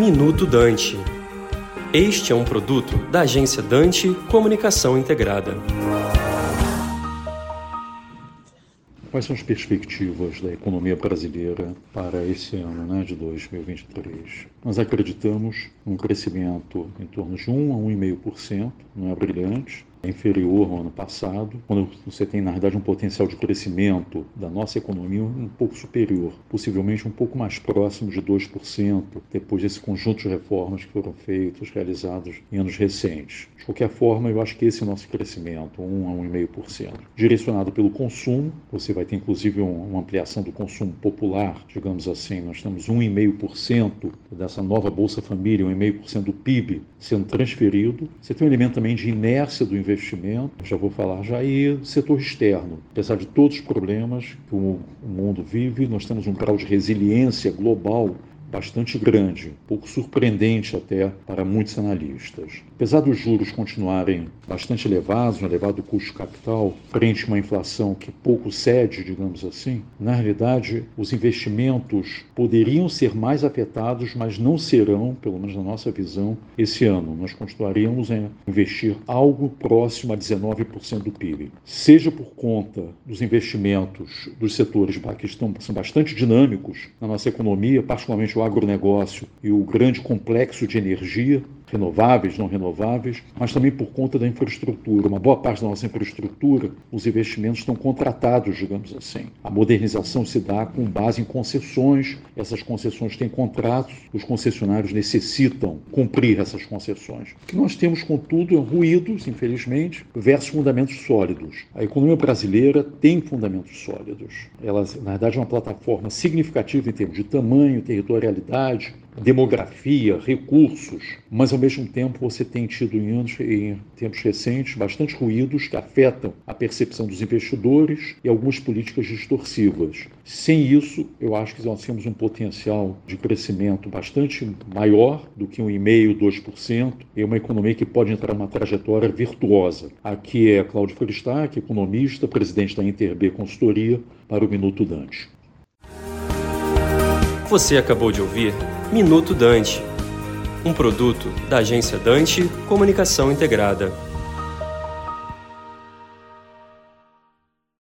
Minuto Dante. Este é um produto da agência Dante Comunicação Integrada. Quais são as perspectivas da economia brasileira para esse ano né, de 2023? Nós acreditamos num crescimento em torno de 1 a 1,5%, não é brilhante, inferior ao ano passado, quando você tem, na verdade, um potencial de crescimento da nossa economia um pouco superior, possivelmente um pouco mais próximo de 2%, depois desse conjunto de reformas que foram feitas, realizadas em anos recentes. De qualquer forma, eu acho que esse é o nosso crescimento, 1 a 1,5%. Direcionado pelo consumo, você vai ter inclusive uma ampliação do consumo popular, digamos assim, nós temos 1,5% dessa nova Bolsa Família, 1,5% do PIB sendo transferido. Você tem um elemento também de inércia do investimento investimento, já vou falar já, e setor externo. Apesar de todos os problemas que o mundo vive, nós temos um grau de resiliência global bastante grande, pouco surpreendente até para muitos analistas. Apesar dos juros continuarem bastante elevados, um elevado custo capital, frente a uma inflação que pouco cede, digamos assim, na realidade os investimentos poderiam ser mais afetados, mas não serão, pelo menos na nossa visão, esse ano. Nós continuaríamos a investir algo próximo a 19% do PIB. Seja por conta dos investimentos dos setores que estão são bastante dinâmicos na nossa economia, particularmente agronegócio e o grande complexo de energia, renováveis, não renováveis, mas também por conta da infraestrutura. Uma boa parte da nossa infraestrutura, os investimentos estão contratados, digamos assim. A modernização se dá com base em concessões, essas concessões têm contratos, os concessionários necessitam cumprir essas concessões. O que nós temos, contudo, é ruídos, infelizmente, versus fundamentos sólidos. A economia brasileira tem fundamentos sólidos. Ela, na verdade, é uma plataforma significativa em termos de tamanho, territorialidade, demografia, recursos, mas ao mesmo tempo você tem tido em anos, em tempos recentes, bastante ruídos que afetam a percepção dos investidores e algumas políticas distorsivas. Sem isso, eu acho que nós temos um potencial de crescimento bastante maior do que 1,5%, 2%, e uma economia que pode entrar numa trajetória virtuosa. Aqui é Cláudio Fristac, economista, presidente da Interb Consultoria, para o Minuto Dante. Você acabou de ouvir Minuto Dante, um produto da agência Dante Comunicação Integrada.